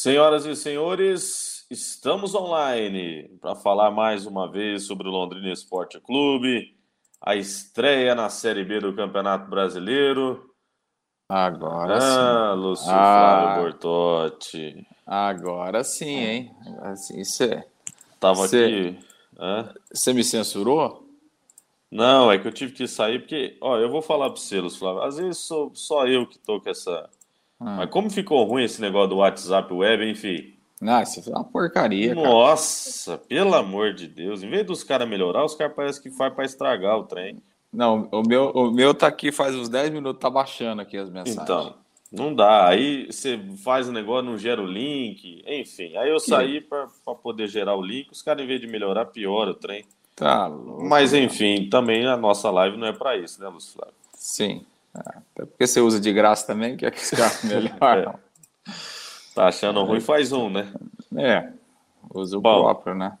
Senhoras e senhores, estamos online para falar mais uma vez sobre o Londrina Esporte Clube, a estreia na Série B do Campeonato Brasileiro. Agora ah, sim. Lúcio Ah. Flávio Bortotti. Agora sim, hein? Assim, Você Tava Cê- aqui. Você me censurou? Não, é que eu tive que sair porque, ó, eu vou falar para você, Lúcio Flávio. Às vezes sou só eu que tô com essa. Ah. Mas como ficou ruim esse negócio do WhatsApp web, enfim. Não, isso foi uma porcaria, cara. Nossa, pelo amor de Deus. Em vez dos caras melhorar, os caras parecem que faz para estragar o trem. Não, o meu, o meu tá aqui faz uns 10 minutos, tá baixando aqui as mensagens. Então, não dá. Aí você faz o negócio, não gera o link, enfim. Aí eu saí para poder gerar o link. Os caras, em vez de melhorar, piora o trem. Tá louco. Mas, enfim, também a nossa live não é para isso, né, Lúcio Flávio? Sim. Até porque você usa de graça também, quer que os caras melhoram. Tá achando ruim, faz um, né? É, usa o Bom, próprio, né?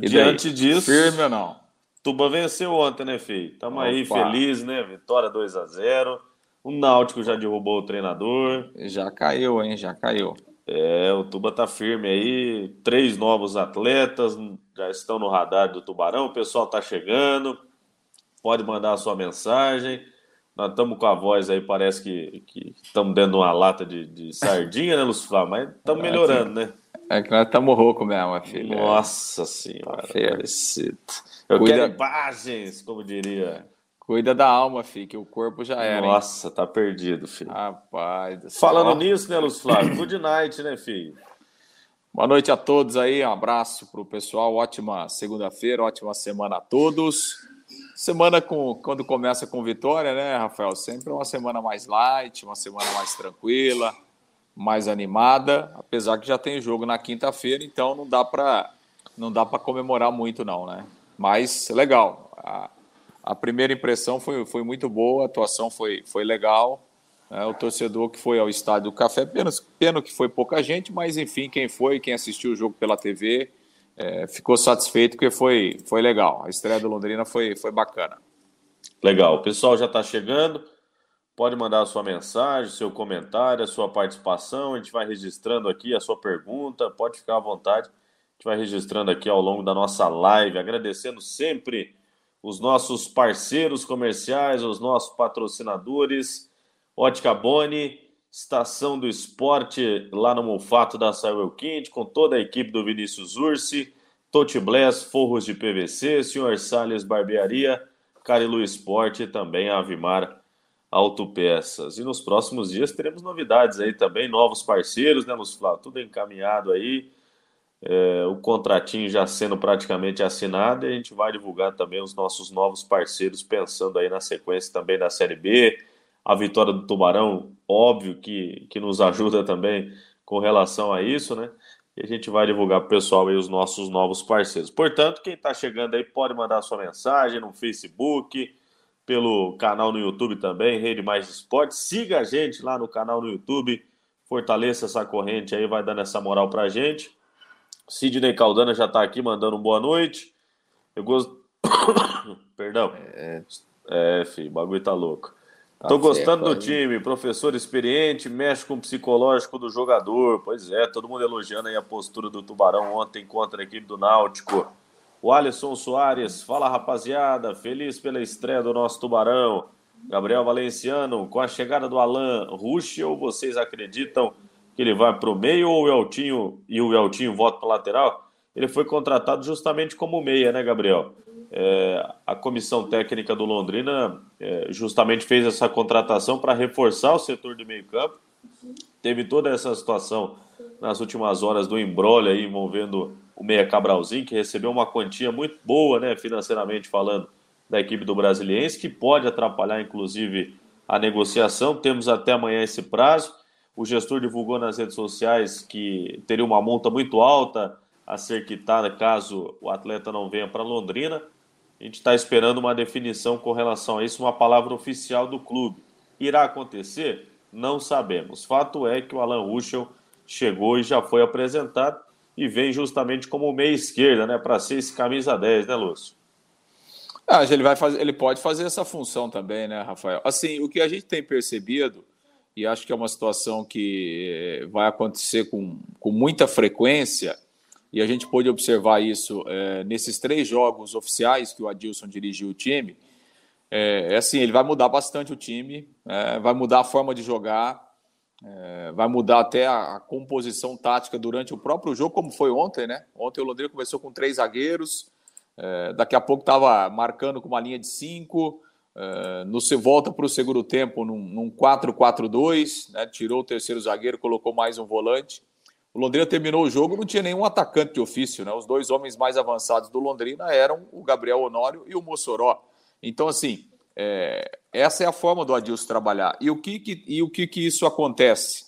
E Diante daí? disso, Firme ou não? Tuba venceu ontem, né, filho? Tamo aí Opa. feliz, né? Vitória 2 a 0 O Náutico já derrubou o treinador. Já caiu, hein? Já caiu. É, o Tuba tá firme aí. Três novos atletas já estão no radar do Tubarão. O pessoal tá chegando. Pode mandar a sua mensagem. Nós estamos com a voz aí, parece que estamos dentro de uma lata de, de sardinha, né, Lúcio Flávio? Mas estamos melhorando, né? É que nós estamos rouco mesmo, filho. Nossa Senhora. Feio. parecido. Eu Cuida- quero imagens, como diria. Cuida da alma, filho, que o corpo já era, hein? Nossa, tá perdido, filho. Rapaz céu. Falando nisso, né, Lúcio Flávio? Good night, né, filho? Boa noite a todos aí, um abraço pro pessoal, ótima segunda-feira, ótima semana a todos. Semana com, quando começa com vitória, né, Rafael? Sempre uma semana mais light, uma semana mais tranquila, mais animada, apesar que já tem jogo na quinta-feira, então não dá para não dá para comemorar muito não, né? Mas legal. A, a primeira impressão foi, foi muito boa, a atuação foi, foi legal. né? o torcedor que foi ao estádio do Café, pena, pena que foi pouca gente, mas enfim, quem foi, quem assistiu o jogo pela TV, é, ficou satisfeito porque foi, foi legal. A estreia do Londrina foi, foi bacana. Legal, o pessoal já está chegando. Pode mandar a sua mensagem, seu comentário, a sua participação. A gente vai registrando aqui a sua pergunta. Pode ficar à vontade. A gente vai registrando aqui ao longo da nossa live. Agradecendo sempre os nossos parceiros comerciais, os nossos patrocinadores. Ótica Boni, Estação do Esporte lá no Mulfato da Saiwell Quinte, com toda a equipe do Vinícius Ursi, Tote Bless, Forros de PVC, Senhor Salles Barbearia, Carilu Esporte e também a Avimar Autopeças. E nos próximos dias teremos novidades aí também, novos parceiros, né, Lúcio? Tudo encaminhado aí, é, o contratinho já sendo praticamente assinado e a gente vai divulgar também os nossos novos parceiros, pensando aí na sequência também da Série B, a vitória do Tubarão, óbvio que, que nos ajuda também com relação a isso, né? E a gente vai divulgar para o pessoal aí os nossos novos parceiros. Portanto, quem está chegando aí pode mandar sua mensagem no Facebook, pelo canal no YouTube também, Rede Mais Esporte. Siga a gente lá no canal no YouTube, fortaleça essa corrente aí, vai dando essa moral pra gente. Sidney Caldana já está aqui mandando boa noite. Eu gosto. Perdão. É, filho, o bagulho tá louco. Tá Tô gostando do time, professor experiente, mexe com o psicológico do jogador. Pois é, todo mundo elogiando aí a postura do Tubarão ontem contra a equipe do Náutico. O Alisson Soares, fala rapaziada, feliz pela estreia do nosso Tubarão. Gabriel Valenciano, com a chegada do Alan Ruschel, vocês acreditam que ele vai para o meio ou o Eltinho e o Eltinho volta para lateral? Ele foi contratado justamente como meia, né, Gabriel? É, a comissão técnica do Londrina é, justamente fez essa contratação para reforçar o setor de meio campo. Teve toda essa situação nas últimas horas do embrolho aí envolvendo o Meia Cabralzinho, que recebeu uma quantia muito boa, né, financeiramente falando, da equipe do Brasiliense, que pode atrapalhar, inclusive, a negociação. Temos até amanhã esse prazo. O gestor divulgou nas redes sociais que teria uma multa muito alta a ser quitada caso o atleta não venha para Londrina. A gente está esperando uma definição com relação a isso, uma palavra oficial do clube. Irá acontecer? Não sabemos. Fato é que o Alan Ruschel chegou e já foi apresentado e vem justamente como meia esquerda, né, para ser esse camisa 10, né, Lúcio? Ah, ele, vai fazer, ele pode fazer essa função também, né, Rafael? Assim, o que a gente tem percebido e acho que é uma situação que eh, vai acontecer com, com muita frequência, e a gente pôde observar isso é, nesses três jogos oficiais que o Adilson dirigiu o time. É, é assim, ele vai mudar bastante o time, é, vai mudar a forma de jogar, é, vai mudar até a, a, composição tática durante o próprio jogo, como foi ontem, né? Ontem o Londrina começou com três zagueiros, é, daqui a pouco estava marcando com uma linha de cinco, é, no se volta para o segundo tempo num, num 4-4-2, né? tirou o terceiro zagueiro, colocou mais um volante. O Londrina terminou o jogo, não tinha nenhum atacante de ofício, né? Os dois homens mais avançados do Londrina eram o Gabriel Honório e o Mossoró. Então, assim, é, essa é a forma do Adilson trabalhar. E o que, que e o que, que isso acontece?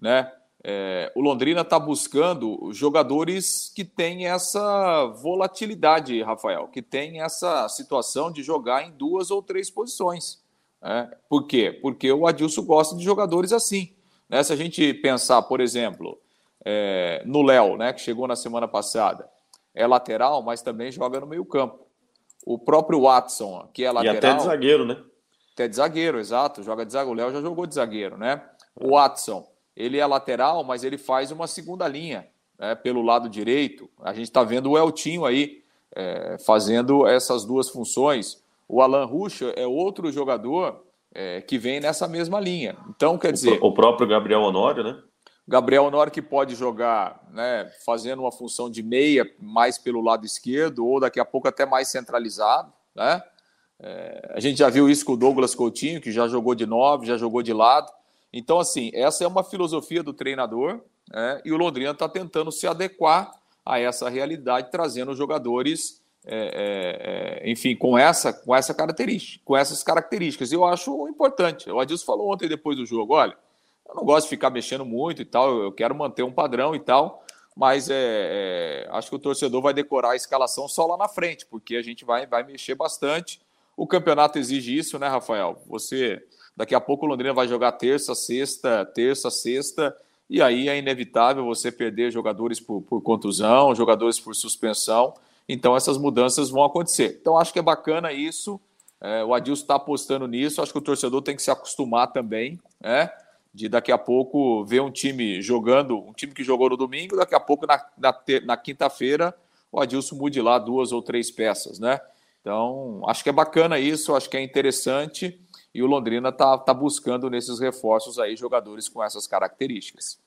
Né? É, o Londrina está buscando jogadores que têm essa volatilidade, Rafael, que tem essa situação de jogar em duas ou três posições. Né? Por quê? Porque o Adilson gosta de jogadores assim. Né? Se a gente pensar, por exemplo, é, no Léo, né, que chegou na semana passada. É lateral, mas também joga no meio-campo. O próprio Watson, que é lateral. E até de zagueiro, né? Até de zagueiro, exato. Joga de zagueiro. O Léo já jogou de zagueiro, né? O Watson, ele é lateral, mas ele faz uma segunda linha né, pelo lado direito. A gente está vendo o Eltinho aí é, fazendo essas duas funções. O Alan Ruxa é outro jogador é, que vem nessa mesma linha. Então, quer dizer. O próprio Gabriel Honório, né? Gabriel Honório que pode jogar né, fazendo uma função de meia mais pelo lado esquerdo ou daqui a pouco até mais centralizado. Né? É, a gente já viu isso com o Douglas Coutinho, que já jogou de nove, já jogou de lado. Então, assim, essa é uma filosofia do treinador né, e o Londrina está tentando se adequar a essa realidade, trazendo jogadores, é, é, é, enfim, com essa, com essa característica, com essas características. E eu acho importante. O Adilson falou ontem depois do jogo, olha, eu não gosto de ficar mexendo muito e tal, eu quero manter um padrão e tal, mas é, é, acho que o torcedor vai decorar a escalação só lá na frente, porque a gente vai, vai mexer bastante. O campeonato exige isso, né, Rafael? Você daqui a pouco o Londrina vai jogar terça, sexta, terça, sexta, e aí é inevitável você perder jogadores por, por contusão, jogadores por suspensão. Então essas mudanças vão acontecer. Então acho que é bacana isso. É, o Adilson está apostando nisso. Acho que o torcedor tem que se acostumar também, né? De daqui a pouco ver um time jogando, um time que jogou no domingo, daqui a pouco na, na, na quinta-feira o Adilson mude lá duas ou três peças, né? Então, acho que é bacana isso, acho que é interessante e o Londrina está tá buscando nesses reforços aí jogadores com essas características.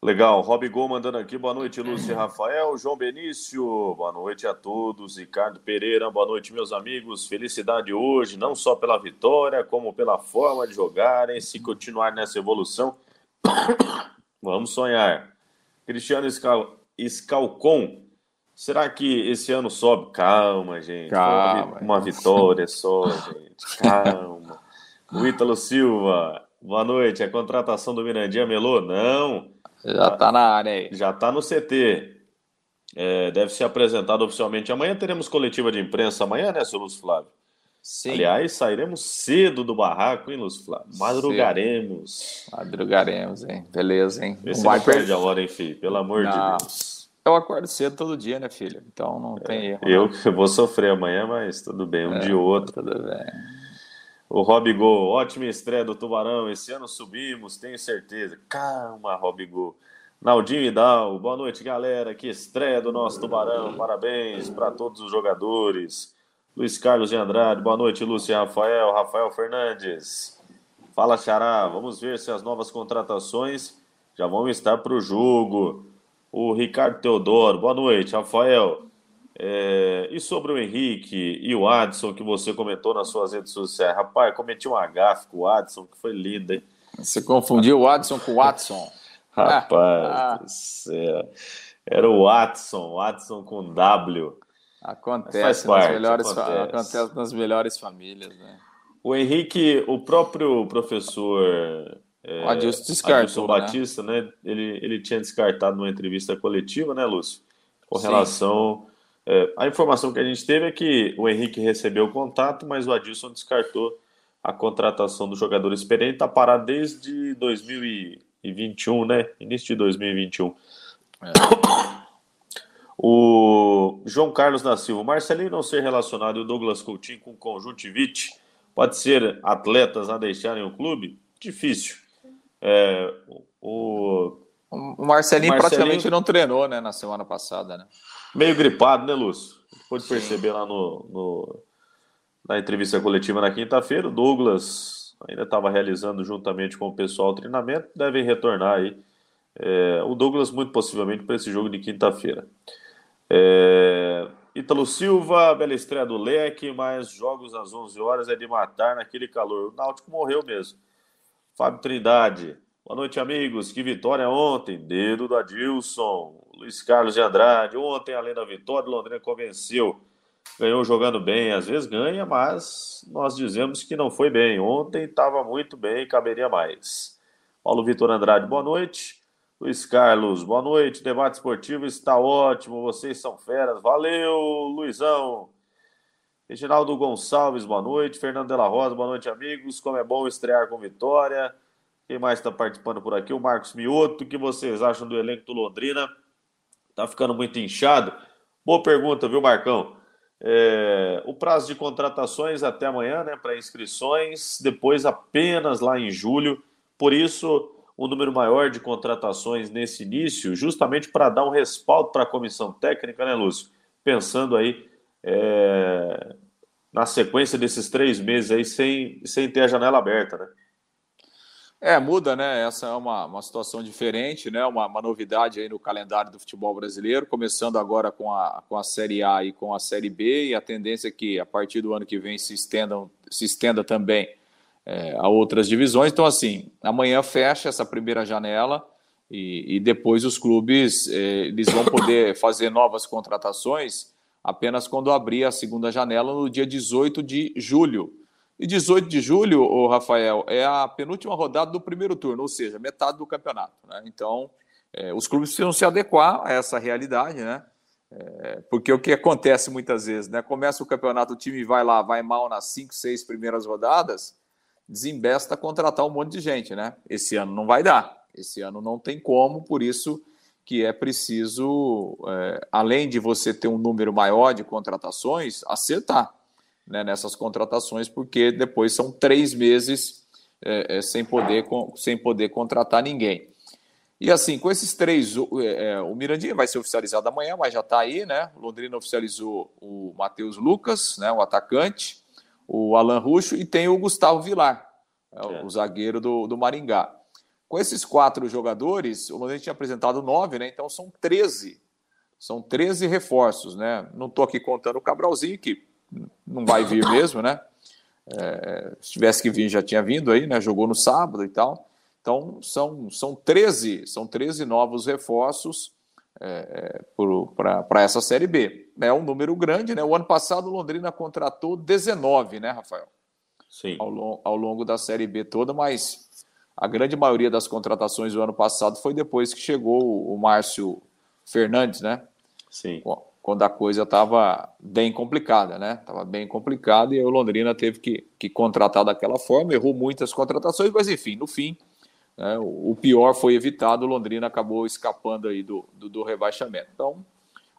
Legal, Rob Gol mandando aqui, boa noite, Lúcio e Rafael, João Benício, boa noite a todos, Ricardo Pereira, boa noite, meus amigos, felicidade hoje, não só pela vitória, como pela forma de jogarem, se continuar nessa evolução, vamos sonhar. Cristiano Escal... Escalcon, será que esse ano sobe? Calma, gente, calma, uma vitória só, gente, calma. O Ítalo Silva, boa noite, a contratação do Mirandinha melou? Não, já está na área aí. Já está no CT. É, deve ser apresentado oficialmente. Amanhã teremos coletiva de imprensa. Amanhã, né, seu Lúcio Flávio? Sim. Aliás, sairemos cedo do barraco, hein, Lúcio Flávio? Madrugaremos. Cedo. Madrugaremos, hein? Beleza, hein? Vê não vai perder a hora, hein, filho? Pelo amor não. de Deus. Eu acordo cedo todo dia, né, filho? Então não tem é, erro. Eu, eu vou sofrer amanhã, mas tudo bem, um é, dia ou outro. Tudo bem. O Rob Gol, ótima estreia do Tubarão. Esse ano subimos, tenho certeza. Calma, Rob Gol. Naldinho Idal, boa noite, galera. Que estreia do nosso Tubarão. Parabéns para todos os jogadores. Luiz Carlos de Andrade, boa noite, Lúcio Rafael. Rafael Fernandes. Fala, Xará. Vamos ver se as novas contratações já vão estar para o jogo. O Ricardo Teodoro, boa noite, Rafael. É, e sobre o Henrique e o Adson, que você comentou nas suas redes sociais. Rapaz, cometi um agafe com o Adson, que foi lindo, hein? Você confundiu o Adson com o Watson. Rapaz ah. céu. Era o Watson, Watson com W. Acontece, parte, nas melhores, acontece. acontece nas melhores famílias, né? O Henrique, o próprio professor é, o Adilson descartou, Adilson né? Batista, né? Ele, ele tinha descartado numa entrevista coletiva, né, Lúcio? Com relação é, a informação que a gente teve é que o Henrique recebeu o contato, mas o Adilson descartou a contratação do jogador experiente. Está parado desde 2021, né? Início de 2021. É. O João Carlos da Silva, Marcelinho não ser relacionado e o Douglas Coutinho com conjuntivite pode ser atletas a deixarem o clube? Difícil. É, o, o, Marcelinho, Marcelinho praticamente não treinou né, na semana passada. Né? Meio gripado, né, Lúcio? Pode perceber lá no, no, na entrevista coletiva na quinta-feira. O Douglas ainda estava realizando juntamente com o pessoal o treinamento, devem retornar aí. É, o Douglas, muito possivelmente, para esse jogo de quinta-feira. É, Ítalo Silva, bela estreia do Leque, mas jogos às 11 horas é de matar naquele calor. O Náutico morreu mesmo. Fábio Trindade, boa noite, amigos. Que vitória ontem. Dedo do Adilson. Luiz Carlos de Andrade, ontem, além da vitória, Londrina convenceu. Ganhou jogando bem, às vezes ganha, mas nós dizemos que não foi bem. Ontem estava muito bem, caberia mais. Paulo Vitor Andrade, boa noite. Luiz Carlos, boa noite. Debate esportivo está ótimo. Vocês são feras. Valeu, Luizão. Reginaldo Gonçalves, boa noite. Fernando Della Rosa, boa noite, amigos. Como é bom estrear com vitória. Quem mais está participando por aqui? O Marcos Mioto. O que vocês acham do elenco do Londrina? Tá ficando muito inchado? Boa pergunta, viu, Marcão? É, o prazo de contratações até amanhã, né, para inscrições, depois apenas lá em julho. Por isso, um número maior de contratações nesse início, justamente para dar um respaldo para a comissão técnica, né, Lúcio? Pensando aí é, na sequência desses três meses aí sem, sem ter a janela aberta, né? É, muda, né? Essa é uma, uma situação diferente, né? Uma, uma novidade aí no calendário do futebol brasileiro, começando agora com a, com a Série A e com a Série B, e a tendência é que a partir do ano que vem se, estendam, se estenda também é, a outras divisões. Então, assim, amanhã fecha essa primeira janela e, e depois os clubes é, eles vão poder fazer novas contratações apenas quando abrir a segunda janela no dia 18 de julho. E 18 de julho, o Rafael, é a penúltima rodada do primeiro turno, ou seja, metade do campeonato. Né? Então, é, os clubes precisam se adequar a essa realidade, né? É, porque o que acontece muitas vezes, né? Começa o campeonato, o time vai lá, vai mal nas cinco, seis primeiras rodadas, desembesta contratar um monte de gente, né? Esse ano não vai dar. Esse ano não tem como, por isso que é preciso, é, além de você ter um número maior de contratações, acertar né, nessas contratações, porque depois são três meses é, é, sem, poder, com, sem poder contratar ninguém. E assim, com esses três, é, é, o Mirandinha vai ser oficializado amanhã, mas já está aí, né? O Londrina oficializou o Matheus Lucas, né, o atacante o Alan Ruxo e tem o Gustavo Vilar, é, é. o zagueiro do, do Maringá. Com esses quatro jogadores, o Londrina tinha apresentado nove, né? Então são 13. São 13 reforços, né? Não estou aqui contando o Cabralzinho, que não vai vir mesmo, né? É, se tivesse que vir, já tinha vindo aí, né? Jogou no sábado e tal. Então são, são 13, são 13 novos reforços é, para essa Série B. É um número grande, né? O ano passado o Londrina contratou 19, né, Rafael? Sim. Ao, ao longo da Série B toda, mas a grande maioria das contratações do ano passado foi depois que chegou o Márcio Fernandes, né? Sim. Quando a coisa estava bem complicada, né? Estava bem complicada e o Londrina teve que, que contratar daquela forma, errou muitas contratações, mas enfim, no fim né? O pior foi evitado, o Londrina acabou escapando aí do, do, do rebaixamento. Então,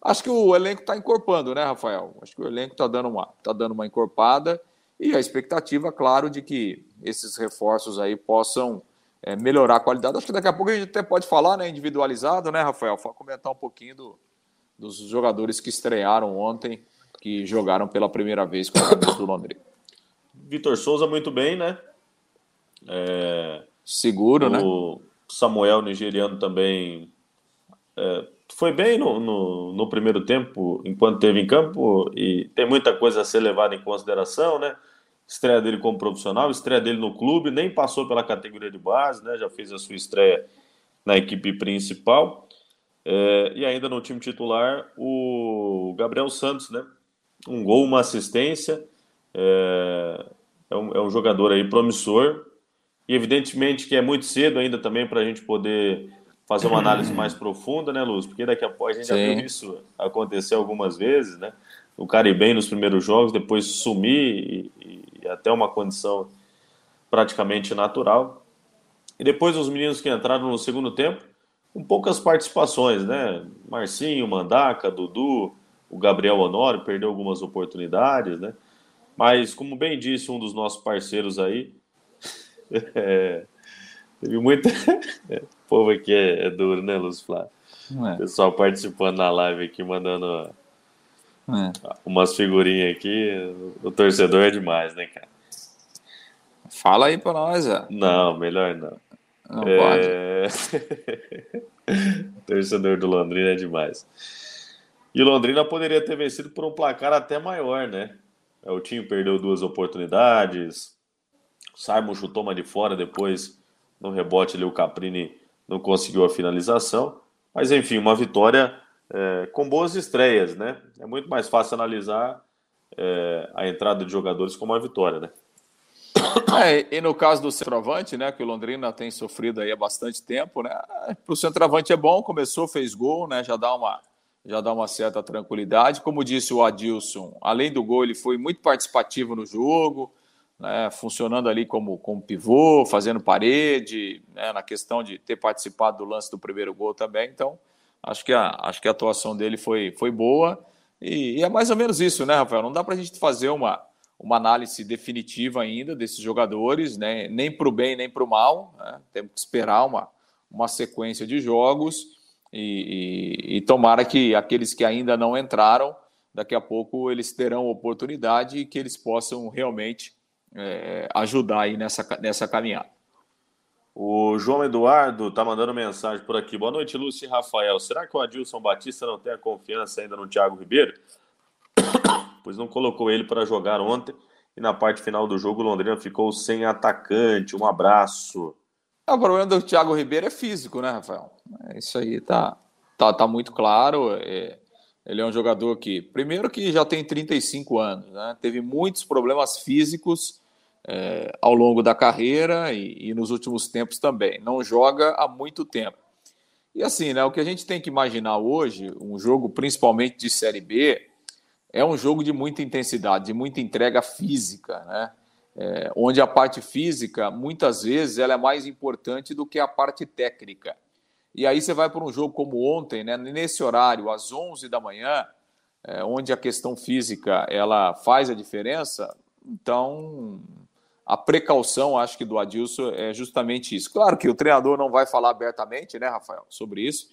acho que o elenco está encorpando, né, Rafael? Acho que o elenco está dando, uma, tá dando uma encorpada e a expectativa, claro, de que esses reforços aí possam é, melhorar a qualidade. Acho que daqui a pouco a gente até pode falar, né, individualizado, né, Rafael? Comentar um pouquinho do, dos jogadores que estrearam ontem, que jogaram pela primeira vez com o do Londrina. Vitor Souza muito bem, né? É, Seguro, o né? O Samuel nigeriano também é, foi bem no, no, no, primeiro tempo, enquanto esteve em campo, e tem muita coisa a ser levada em consideração, né? Estreia dele como profissional, estreia dele no clube, nem passou pela categoria de base, né? Já fez a sua estreia na equipe principal. É, e ainda no time titular, o Gabriel Santos, né? Um gol, uma assistência. É, é, um, é um jogador aí promissor, e evidentemente que é muito cedo ainda também para a gente poder fazer uma análise mais profunda, né, Luz? Porque daqui a pouco a gente Sim. já viu isso acontecer algumas vezes, né? O cara bem nos primeiros jogos, depois sumir e, e até uma condição praticamente natural. E depois os meninos que entraram no segundo tempo, com poucas participações, né? Marcinho, Mandaca, Dudu, o Gabriel Honório perdeu algumas oportunidades, né? Mas, como bem disse um dos nossos parceiros aí, é, Teve muita. o povo aqui é, é duro, né, Lúcio Flávio? É. Pessoal participando na live aqui, mandando é. umas figurinhas aqui. O torcedor é demais, né, cara? Fala aí pra nós, ó. Não, melhor não. Não é... torcedor do Londrina é demais. E Londrina poderia ter vencido por um placar até maior, né? É, o time perdeu duas oportunidades. Simon chutou uma de fora, depois no rebote ali o Caprini não conseguiu a finalização. Mas enfim, uma vitória é, com boas estreias, né? É muito mais fácil analisar é, a entrada de jogadores como uma vitória, né? É, e no caso do centroavante, né, que o Londrina tem sofrido aí há bastante tempo, né? Para o centroavante é bom, começou, fez gol, né? Já dá uma já dá uma certa tranquilidade. Como disse o Adilson, além do gol, ele foi muito participativo no jogo, né, funcionando ali como, como pivô, fazendo parede, né, na questão de ter participado do lance do primeiro gol também. Então, acho que a, acho que a atuação dele foi, foi boa. E, e é mais ou menos isso, né, Rafael? Não dá para a gente fazer uma, uma análise definitiva ainda desses jogadores, né, nem para o bem nem para o mal. Né? Temos que esperar uma, uma sequência de jogos e, e, e tomara que aqueles que ainda não entraram, daqui a pouco eles terão oportunidade e que eles possam realmente é, ajudar aí nessa, nessa caminhada. O João Eduardo está mandando mensagem por aqui. Boa noite, Lúcio e Rafael. Será que o Adilson Batista não tem a confiança ainda no Thiago Ribeiro? Pois não colocou ele para jogar ontem e na parte final do jogo o Londrina ficou sem atacante. Um abraço. É, o problema do Thiago Ribeiro é físico, né, Rafael? Isso aí tá, tá, tá muito claro. É, ele é um jogador que, primeiro, que já tem 35 anos, né? Teve muitos problemas físicos é, ao longo da carreira e, e, nos últimos tempos também. Não joga há muito tempo. E assim, né? O que a gente tem que imaginar hoje, um jogo principalmente de Série B, é um jogo de muita intensidade, de muita entrega física, né? É, onde a parte física, muitas vezes, ela é mais importante do que a parte técnica. E aí você vai para um jogo como ontem, né, nesse horário, às 11 da manhã, é, onde a questão física ela faz a diferença, então a precaução, acho que do Adilson é justamente isso. Claro que o treinador não vai falar abertamente, né, Rafael, sobre isso,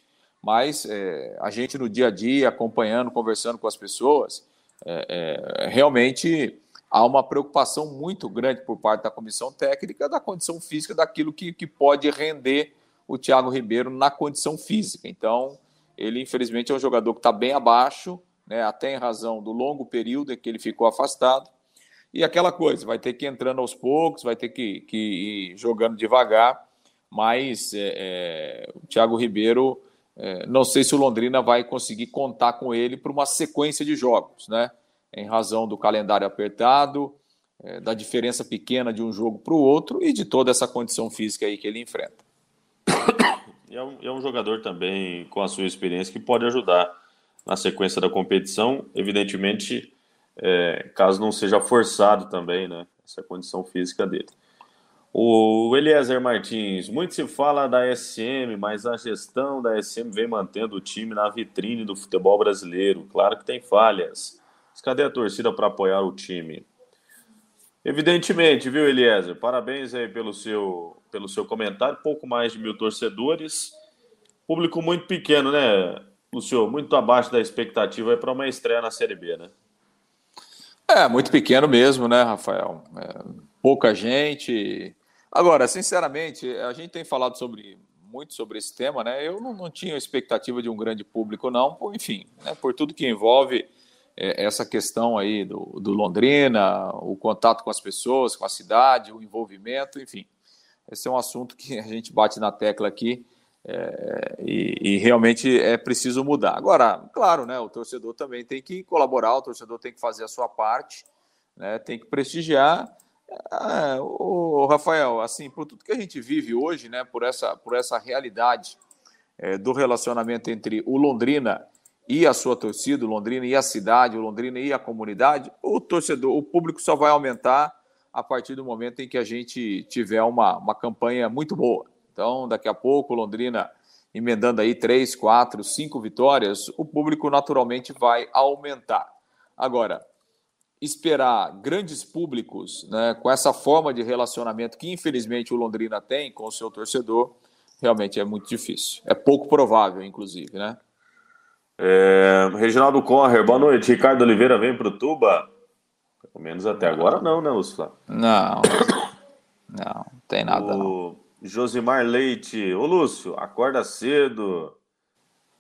mas é, a gente no dia a dia, acompanhando, conversando com as pessoas, é, é realmente há uma preocupação muito grande por parte da comissão técnica da condição física daquilo que, que pode render o Thiago Ribeiro na condição física. Então, ele infelizmente é um jogador que está bem abaixo, né, até em razão do longo período em que ele ficou afastado. E aquela coisa, vai ter que ir entrando aos poucos, vai ter que, que ir jogando devagar, mas é, é, o Thiago Ribeiro, é, não sei se o Londrina vai conseguir contar com ele para uma sequência de jogos, né? Em razão do calendário apertado, é, da diferença pequena de um jogo para o outro e de toda essa condição física aí que ele enfrenta. é um, é um jogador também com a sua experiência que pode ajudar na sequência da competição, evidentemente, é, caso não seja forçado também, né, essa condição física dele. O Eliezer Martins, muito se fala da SM, mas a gestão da SM vem mantendo o time na vitrine do futebol brasileiro. Claro que tem falhas. Mas cadê a torcida para apoiar o time? Evidentemente, viu, Eliezer? Parabéns aí pelo seu, pelo seu comentário. Pouco mais de mil torcedores. Público muito pequeno, né, Lucio? Muito abaixo da expectativa para uma estreia na Série B, né? É, muito pequeno mesmo, né, Rafael? É, pouca gente. Agora, sinceramente, a gente tem falado sobre muito sobre esse tema, né? Eu não, não tinha expectativa de um grande público, não, por, enfim, né, por tudo que envolve é, essa questão aí do, do Londrina, o contato com as pessoas, com a cidade, o envolvimento, enfim. Esse é um assunto que a gente bate na tecla aqui é, e, e, realmente é preciso mudar. Agora, claro, né, o torcedor também tem que colaborar, o torcedor tem que fazer a sua parte, né, tem que prestigiar. É, o Rafael, assim, por tudo que a gente vive hoje, né, por essa, por essa realidade é, do relacionamento entre o Londrina e a sua torcida, o Londrina e a cidade, o Londrina e a comunidade, o torcedor, o público só vai aumentar a partir do momento em que a gente tiver uma, uma campanha muito boa. Então, daqui a pouco, Londrina emendando aí três, quatro, cinco vitórias, o público naturalmente vai aumentar. Agora, esperar grandes públicos né, com essa forma de relacionamento que, infelizmente, o Londrina tem com o seu torcedor, realmente é muito difícil. É pouco provável, inclusive, né? É, Reginaldo Correr, boa noite. Ricardo Oliveira vem para o Tuba? Pelo menos até agora não, né, Lúcio? Não, não, não tem nada. O não. Josimar Leite, ô Lúcio, acorda cedo.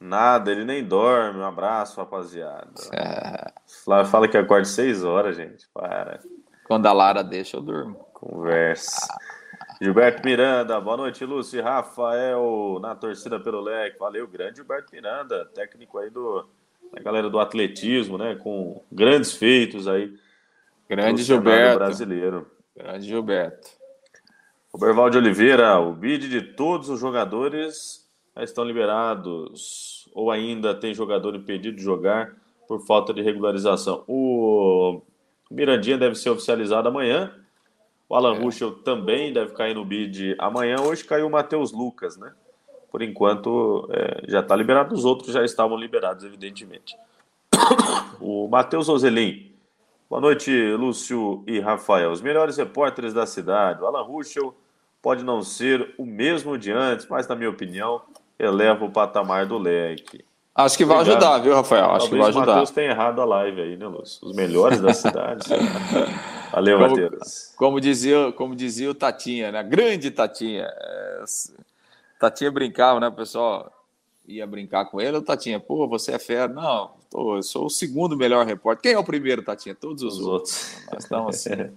Nada, ele nem dorme. Um abraço, rapaziada. É. Flávio fala que acorda seis horas, gente. Para. Quando a Lara deixa, eu durmo. Conversa. Gilberto Miranda, boa noite, Lúcio. Rafael, na torcida pelo leque. Valeu, grande Gilberto Miranda, técnico aí do, da galera do atletismo, né? Com grandes feitos aí. Grande Gilberto. brasileiro. Grande Gilberto. Roberval de Oliveira, o bid de todos os jogadores estão liberados ou ainda tem jogador impedido de jogar por falta de regularização. O Mirandinha deve ser oficializado amanhã. O Alan é. Ruschel também deve cair no bid amanhã. Hoje caiu o Matheus Lucas, né? Por enquanto é, já está liberado. Os outros já estavam liberados, evidentemente. O Matheus Ozelin. Boa noite, Lúcio e Rafael. Os melhores repórteres da cidade. O Alan Ruschel pode não ser o mesmo de antes, mas, na minha opinião, eleva o patamar do leque. Acho que vai Obrigado. ajudar, viu, Rafael? Acho Talvez que vai ajudar. O Matheus tem errado a live aí, né, Lúcio? Os melhores da cidade. Valeu, como, Matheus. Como dizia, como dizia o Tatinha, né? Grande Tatinha. É, Tatinha brincava, né, pessoal? Ia brincar com ele, o Tatinha, pô, você é fera. Não, tô, eu sou o segundo melhor repórter. Quem é o primeiro, Tatinha? Todos os, os outros. outros. Nós estamos assim.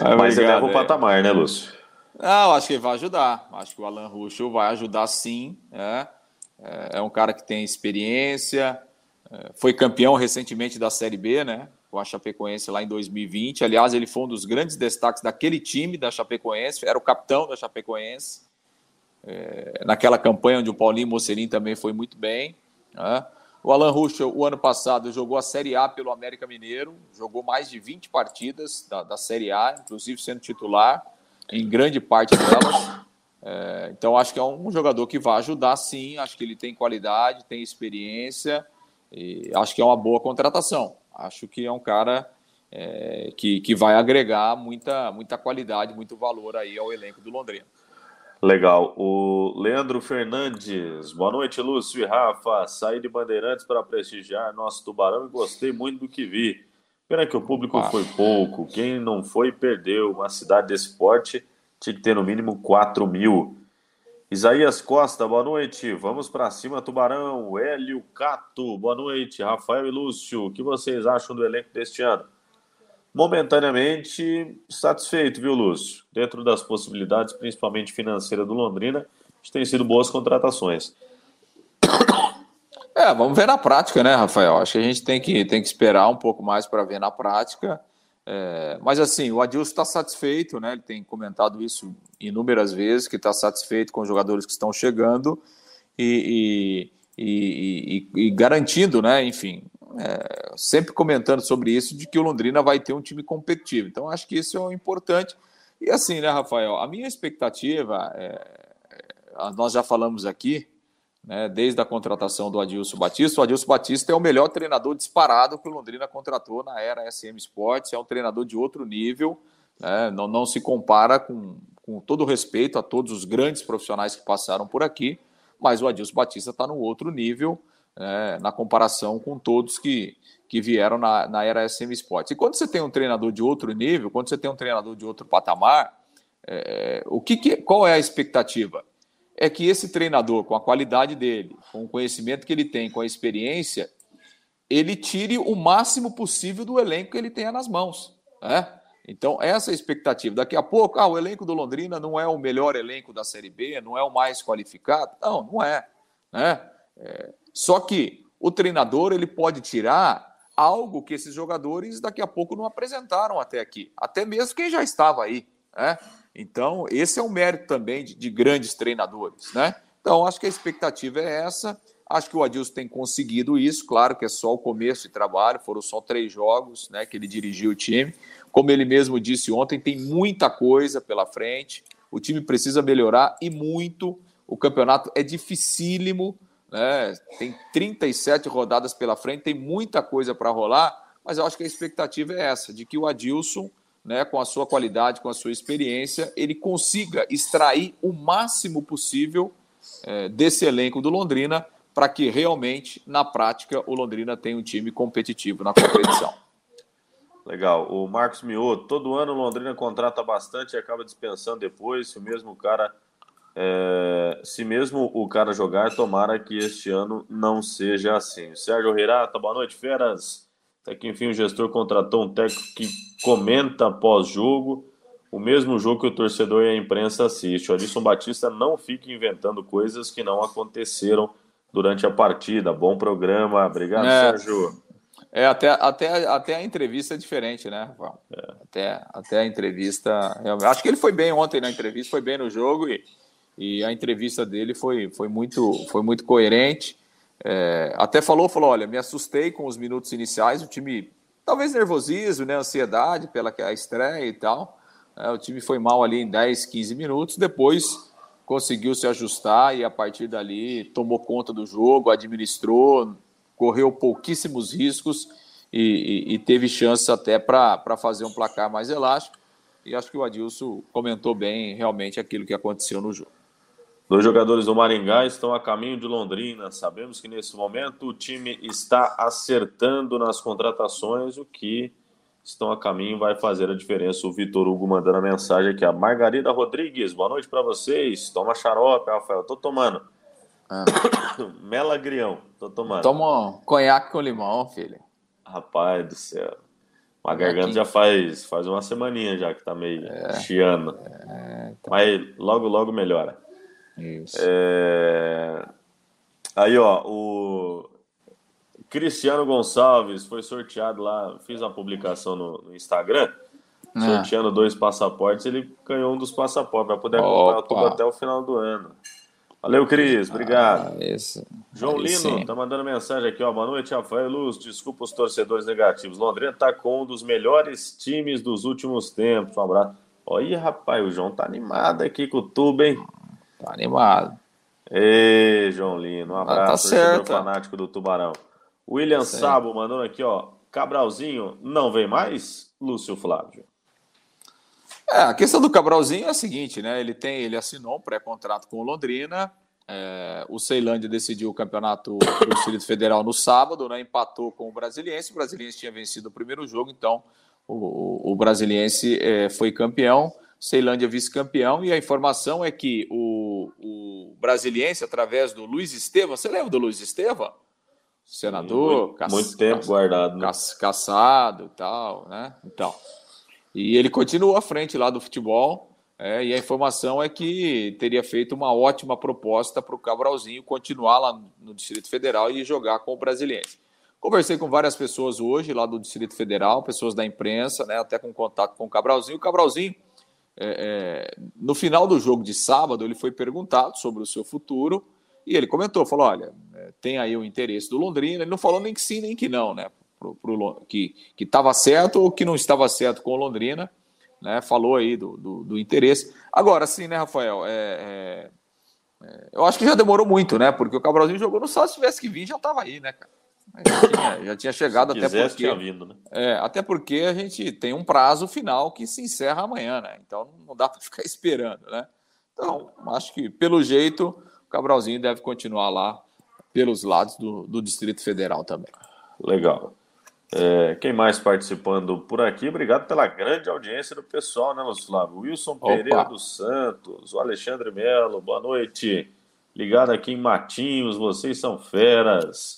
Mas eleva o patamar, né, Lúcio? Não, acho que ele vai ajudar. Acho que o Alan Ruschel vai ajudar sim. Né? É, é um cara que tem experiência, é, foi campeão recentemente da Série B, né? Com a Chapecoense lá em 2020. Aliás, ele foi um dos grandes destaques daquele time da Chapecoense, era o capitão da Chapecoense. É, naquela campanha onde o Paulinho Mocelim também foi muito bem. Né? O Alan Ruschel, o ano passado, jogou a Série A pelo América Mineiro, jogou mais de 20 partidas da, da Série A, inclusive sendo titular em grande parte delas. É, então, acho que é um jogador que vai ajudar, sim. Acho que ele tem qualidade, tem experiência, e acho que é uma boa contratação. Acho que é um cara é, que, que vai agregar muita, muita qualidade, muito valor aí ao elenco do Londrina. Legal. O Leandro Fernandes, boa noite, Lúcio e Rafa. Saí de Bandeirantes para prestigiar nosso Tubarão e gostei muito do que vi. Pena que o público ah. foi pouco. Quem não foi, perdeu. Uma cidade desse porte tinha que ter no mínimo 4 mil. Isaías Costa, boa noite. Vamos para cima, Tubarão. Hélio Cato, boa noite. Rafael e Lúcio, o que vocês acham do elenco deste ano? Momentaneamente satisfeito, viu, Lúcio? Dentro das possibilidades, principalmente financeira do Londrina, tem sido boas contratações. É, vamos ver na prática, né, Rafael? Acho que a gente tem que, tem que esperar um pouco mais para ver na prática. É, mas assim, o Adilson está satisfeito, né? Ele tem comentado isso inúmeras vezes, que está satisfeito com os jogadores que estão chegando e, e, e, e garantindo, né? Enfim, é, sempre comentando sobre isso, de que o Londrina vai ter um time competitivo. Então, acho que isso é o importante. E assim, né, Rafael? A minha expectativa, é, é nós já falamos aqui, né, desde a contratação do Adilson Batista. O Adilson Batista é o melhor treinador disparado que o Londrina contratou na era SM Sports, é um treinador de outro nível, né, não, não se compara com, com todo respeito a todos os grandes profissionais que passaram por aqui, mas o Adilson Batista está no outro nível, né, na comparação com todos que, que vieram na, na era SM Sports. E quando você tem um treinador de outro nível, quando você tem um treinador de outro patamar, é, o que, que qual é a expectativa? É que esse treinador, com a qualidade dele, com o conhecimento que ele tem, com a experiência, ele tire o máximo possível do elenco que ele tenha nas mãos. Né? Então, essa é a expectativa. Daqui a pouco, ah, o elenco do Londrina não é o melhor elenco da Série B, não é o mais qualificado. Não, não é. Né? É, só que o treinador ele pode tirar algo que esses jogadores daqui a pouco não apresentaram até aqui. Até mesmo quem já estava aí. Né? Então, esse é um mérito também de, de grandes treinadores, né? Então, acho que a expectativa é essa. Acho que o Adilson tem conseguido isso. Claro que é só o começo de trabalho, foram só três jogos né, que ele dirigiu o time. Como ele mesmo disse ontem, tem muita coisa pela frente. O time precisa melhorar e muito. O campeonato é dificílimo, né? tem 37 rodadas pela frente, tem muita coisa para rolar mas eu acho que a expectativa é essa, de que o Adilson, né, com a sua qualidade, com a sua experiência, ele consiga extrair o máximo possível é, desse elenco do Londrina para que realmente, na prática, o Londrina tenha um time competitivo na competição. Legal. O Marcos Mioto, todo ano o Londrina contrata bastante e acaba dispensando depois, se o mesmo cara. É, se mesmo o cara jogar, tomara que este ano não seja assim. Sérgio Reirata, boa noite, feras. Até que enfim o gestor contratou um técnico que comenta pós-jogo, o mesmo jogo que o torcedor e a imprensa assiste. O Alisson Batista não fica inventando coisas que não aconteceram durante a partida. Bom programa. Obrigado, é, Sérgio. É, até, até, até a entrevista é diferente, né? É. Até, até a entrevista. Acho que ele foi bem ontem na entrevista, foi bem no jogo e, e a entrevista dele foi, foi, muito, foi muito coerente. É, até falou, falou, olha, me assustei com os minutos iniciais, o time, talvez nervosismo, né, ansiedade pela estreia e tal. É, o time foi mal ali em 10, 15 minutos, depois conseguiu se ajustar e a partir dali tomou conta do jogo, administrou, correu pouquíssimos riscos e, e, e teve chance até para fazer um placar mais elástico. E acho que o Adilson comentou bem realmente aquilo que aconteceu no jogo. Dois jogadores do Maringá estão a caminho de Londrina. Sabemos que nesse momento o time está acertando nas contratações, o que estão a caminho vai fazer a diferença. O Vitor Hugo mandando a mensagem aqui. A Margarida Rodrigues, boa noite para vocês. Toma xarope, Rafael. Tô tomando. Ah. Melagrião, tô tomando. Toma um conhaque com limão, filho. Rapaz do céu. A garganta já faz, faz uma semaninha já que tá meio é, chiando. É, então... Mas logo, logo melhora. Isso. É... Aí, ó, o Cristiano Gonçalves foi sorteado lá, fiz uma publicação no, no Instagram, é. sorteando dois passaportes, ele ganhou um dos passaportes, vai poder comprar tudo até o final do ano. Valeu, Cris, obrigado. Ah, esse... João Aí Lino sim. tá mandando mensagem aqui, ó. Boa noite, Rafael Luz. Desculpa os torcedores negativos. Londrina tá com um dos melhores times dos últimos tempos. Um abraço. Olha, rapaz, o João tá animado aqui com o tubo, hein? Animado. Ei, João Lino, um abraço. Ah, tá certo. fanático do Tubarão. William Sim. Sabo mandando aqui, ó. Cabralzinho não vem mais? Lúcio Flávio. É, a questão do Cabralzinho é a seguinte, né? Ele tem, ele assinou um pré-contrato com o Londrina. É, o Ceilândia decidiu o campeonato do Distrito Federal no sábado, né? Empatou com o Brasiliense. O Brasiliense tinha vencido o primeiro jogo, então o, o Brasiliense é, foi campeão. Ceilândia vice-campeão, e a informação é que o, o Brasiliense, através do Luiz Estevam, você lembra do Luiz Estevam? senador, muito, caça, muito tempo caça, guardado, né? caçado e tal, né? Então, e ele continua à frente lá do futebol. É, e a informação é que teria feito uma ótima proposta para o Cabralzinho continuar lá no Distrito Federal e jogar com o Brasiliense. Conversei com várias pessoas hoje lá do Distrito Federal, pessoas da imprensa, né, até com contato com o Cabralzinho. O Cabralzinho, é, é, no final do jogo de sábado, ele foi perguntado sobre o seu futuro e ele comentou, falou, olha, é, tem aí o interesse do Londrina, ele não falou nem que sim, nem que não, né? Pro, pro, que estava certo ou que não estava certo com o Londrina, né? Falou aí do, do, do interesse. Agora, sim, né, Rafael? É, é, eu acho que já demorou muito, né? Porque o Cabralzinho jogou no sábado, se tivesse que vir, já estava aí, né, cara? Já tinha, já tinha chegado até porque. Tinha vindo, né? É, até porque a gente tem um prazo final que se encerra amanhã, né? Então não dá para ficar esperando, né? Então, acho que pelo jeito o Cabralzinho deve continuar lá pelos lados do, do Distrito Federal também. Legal. É, quem mais participando por aqui? Obrigado pela grande audiência do pessoal, né, Lúcio Flávio? Wilson Opa. Pereira dos Santos, o Alexandre Melo, boa noite. Ligado aqui em Matinhos, vocês são feras.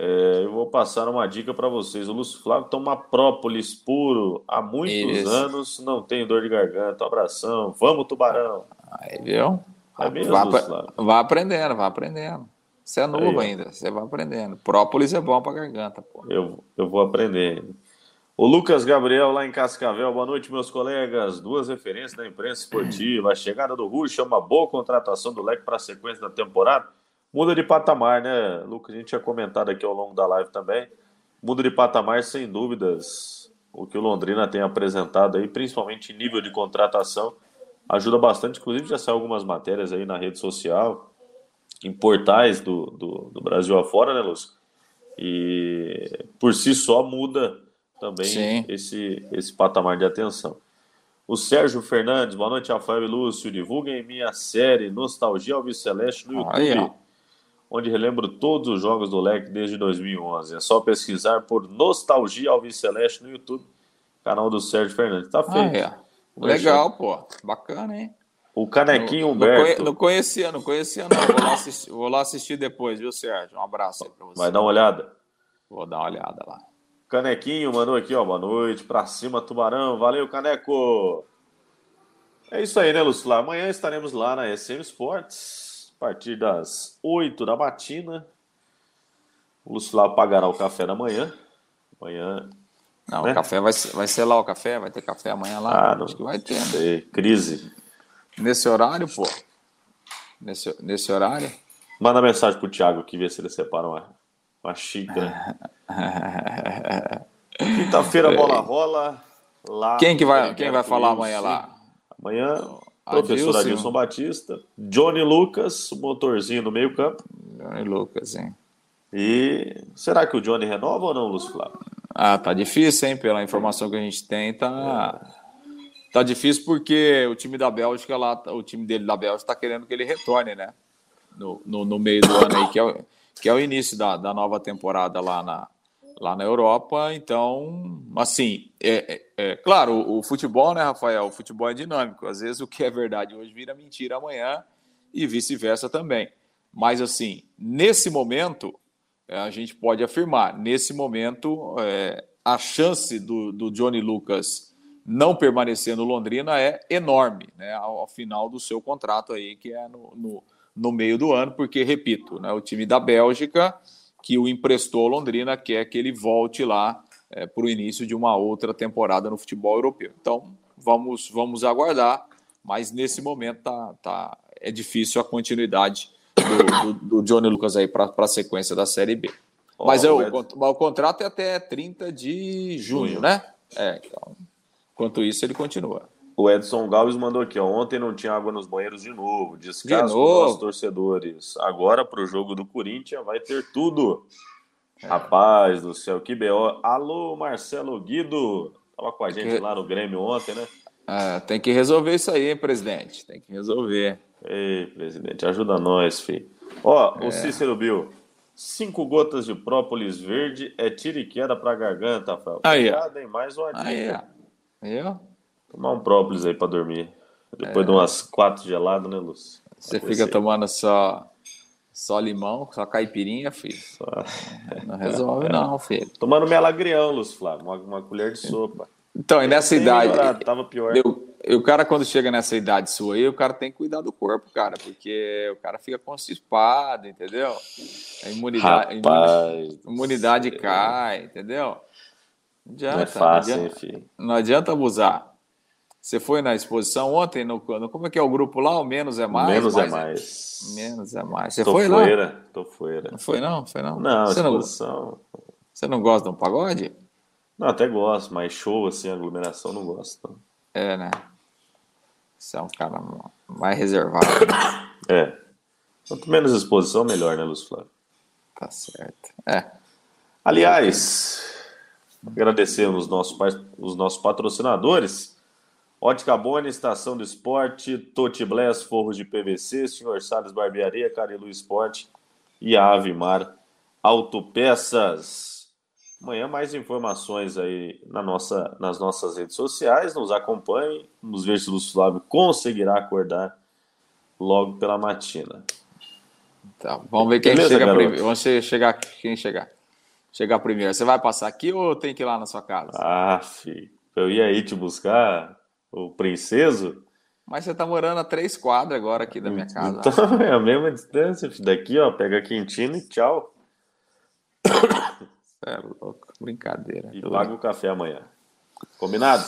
É, eu vou passar uma dica para vocês. O Lúcio Flávio toma própolis puro há muitos Isso. anos, não tem dor de garganta. Um abração. Vamos, Tubarão. Aí, viu? É mesmo, vai, vai aprendendo, vai aprendendo. Você é novo Aí, ainda, você vai aprendendo. Própolis é bom para garganta, pô. Eu, eu vou aprendendo. O Lucas Gabriel, lá em Cascavel, boa noite, meus colegas. Duas referências da imprensa esportiva. A chegada do Ruxa é uma boa contratação do Leque para a sequência da temporada. Muda de patamar, né, Lucas? A gente tinha comentado aqui ao longo da live também. Muda de patamar, sem dúvidas. O que o Londrina tem apresentado aí, principalmente em nível de contratação ajuda bastante. Inclusive, já saiu algumas matérias aí na rede social, em portais do, do, do Brasil afora, né, Lúcio? E por si só muda também esse, esse patamar de atenção. O Sérgio Fernandes, boa noite, Rafael e Lúcio. Divulguem minha série Nostalgia Alves Celeste no YouTube, Aí, onde relembro todos os jogos do Leque desde 2011. É só pesquisar por Nostalgia Alves Celeste no YouTube, canal do Sérgio Fernandes. Tá feito. Aí, Legal, pô. Bacana, hein? O Canequinho Humberto. Não, conhecia, não conhecia, não. Vou lá, assistir, vou lá assistir depois, viu, Sérgio? Um abraço aí pra você. Vai dar uma olhada? Vou dar uma olhada lá. Canequinho mandou aqui, ó. Boa noite. Pra cima, Tubarão. Valeu, Caneco. É isso aí, né, Lúcio? Amanhã estaremos lá na SM Sports, a partir das 8 da matina. O Lúcio lá pagará o café da manhã. Amanhã. Não, né? o café vai, vai ser lá o café, vai ter café amanhã lá. Ah, não, Acho que vai ter. Né? Crise. Nesse horário, pô? Nesse, nesse horário? Manda mensagem pro Thiago que vê se ele separa uma, uma xícara. Quinta-feira a bola rola lá. Quem que vai, quem vai falar amanhã lá? Amanhã, professor Adilson, Adilson Batista, Johnny Lucas, motorzinho no meio campo. Johnny Lucas, hein? E será que o Johnny renova ou não, Lúcio Flávio? Ah, tá difícil, hein? Pela informação que a gente tem, tá. Tá difícil porque o time da Bélgica lá, o time dele da Bélgica tá querendo que ele retorne, né? No, no, no meio do ano aí, que é, o, que é o início da, da nova temporada lá na, lá na Europa. Então, assim, é, é, é claro, o, o, futebol, né, Rafael? O futebol é dinâmico. Às vezes o que é verdade hoje vira mentira amanhã e vice-versa também. Mas, assim, nesse momento, é, a gente pode afirmar, nesse momento, é, a chance do, do Johnny Lucas não permanecer no Londrina é enorme, né, ao, ao final do seu contrato aí, que é no, no, no, meio do ano, porque, repito, né, o time da Bélgica, que o emprestou ao Londrina, quer que ele volte lá é, para o início de uma outra temporada no futebol europeu. Então, vamos, vamos aguardar, mas nesse momento tá, tá, é difícil a continuidade do, do, do Johnny Lucas aí para a sequência da Série B. Mas oh, é, o, o, contrato é até 30 de junho, junho. né? É, então Enquanto isso, ele continua. O Edson Galves mandou aqui, ó, ontem não tinha água nos banheiros de novo. Descaso de novo? nossos torcedores. Agora para o jogo do Corinthians vai ter tudo. É. Rapaz do céu, que B.O. Alô, Marcelo Guido. Tava com a gente que... lá no Grêmio ontem, né? É, tem que resolver isso aí, hein, presidente? Tem que resolver. Ei, presidente, ajuda nós, filho. Ó, é. o Cícero Bill. Cinco gotas de própolis verde é tiro e queda pra garganta, Rafael. Aí, Obrigado, hein? Mais uma dica. Aí, eu? Tomar um própolis aí pra dormir. Depois é. de umas quatro geladas, né, Lúcio? Você fica tomando só, só limão, só caipirinha, filho. Só... Não resolve, é. não, filho. Tomando melagrião, Lúcio Flávio, uma, uma colher de sopa. Então, e nessa idade. Melhorado, tava pior. Eu, o cara, quando chega nessa idade sua aí, o cara tem que cuidar do corpo, cara, porque o cara fica constipado, entendeu? A imunidade, Rapaz, imunidade cai, entendeu? Não adianta. Não é fácil, não adianta, hein, Não adianta abusar. Você foi na exposição ontem, no, no, como é que é o grupo lá? O Menos é Mais? Menos é Mais. É, menos é Mais. Você tô foi fuera, lá? Tô fora. Não foi não? Foi não? Não, você exposição... Não, você não gosta de um pagode? Não, até gosto, mas show, assim, aglomeração, não gosto. É, né? Você é um cara mais reservado. Né? É. Quanto menos exposição, melhor, né, Lúcio Flávio? Tá certo. É. Aliás, Agradecemos os nossos, os nossos patrocinadores. Ótica Boni, Estação do Esporte, Toti Bless, Forros de PVC, Senhor Salles Barbearia, Carilu Esporte e a Avimar Autopeças. Amanhã mais informações aí na nossa, nas nossas redes sociais. Nos acompanhe. Vamos ver se o Lúcio Flávio conseguirá acordar logo pela matina. Tá, vamos ver quem Beleza, chega primeiro. Vamos chegar quem chegar chegar primeiro. Você vai passar aqui ou tem que ir lá na sua casa? Ah, filho. Eu ia aí te buscar, o princeso. Mas você tá morando a três quadras agora aqui da minha casa. Então é a mesma distância. Daqui, ó, pega quentinho e tchau. É louco, brincadeira. E paga o café amanhã. Combinado?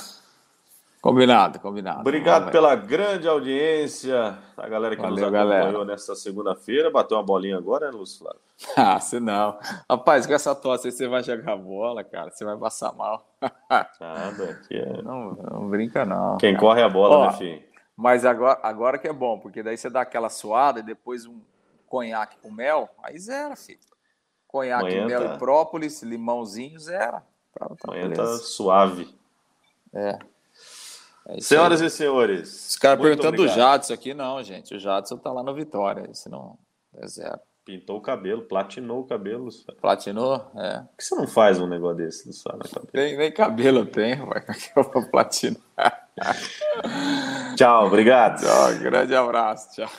Combinado, combinado. Obrigado pela grande audiência, a galera que Valeu, nos acompanhou galera. nessa segunda-feira. Bateu uma bolinha agora, né, Lúcio Flávio? Ah, se não. Rapaz, com essa tosse aí você vai jogar bola, cara. Você vai passar mal. Nada, aqui é... Não, não brinca, não. Quem cara. corre a bola, Ó, né, filho? Mas agora, agora que é bom, porque daí você dá aquela suada e depois um conhaque com mel, aí zero, filho. conhaque, Amanhã mel tá- e própolis, limãozinho, zero. Tá, tá tá suave. É. É Senhoras aí. e senhores. Os caras perguntando do obrigado. Jadson aqui, não, gente. O Jadson tá lá no Vitória, esse não é zero. Pintou o cabelo, platinou o cabelo. Luciano. Platinou? É. Por que você não faz um negócio desse, Luciano? cabeça? Nem, nem cabelo tem, vai que eu vou platinar. Tchau, obrigado. Tchau, grande abraço, tchau.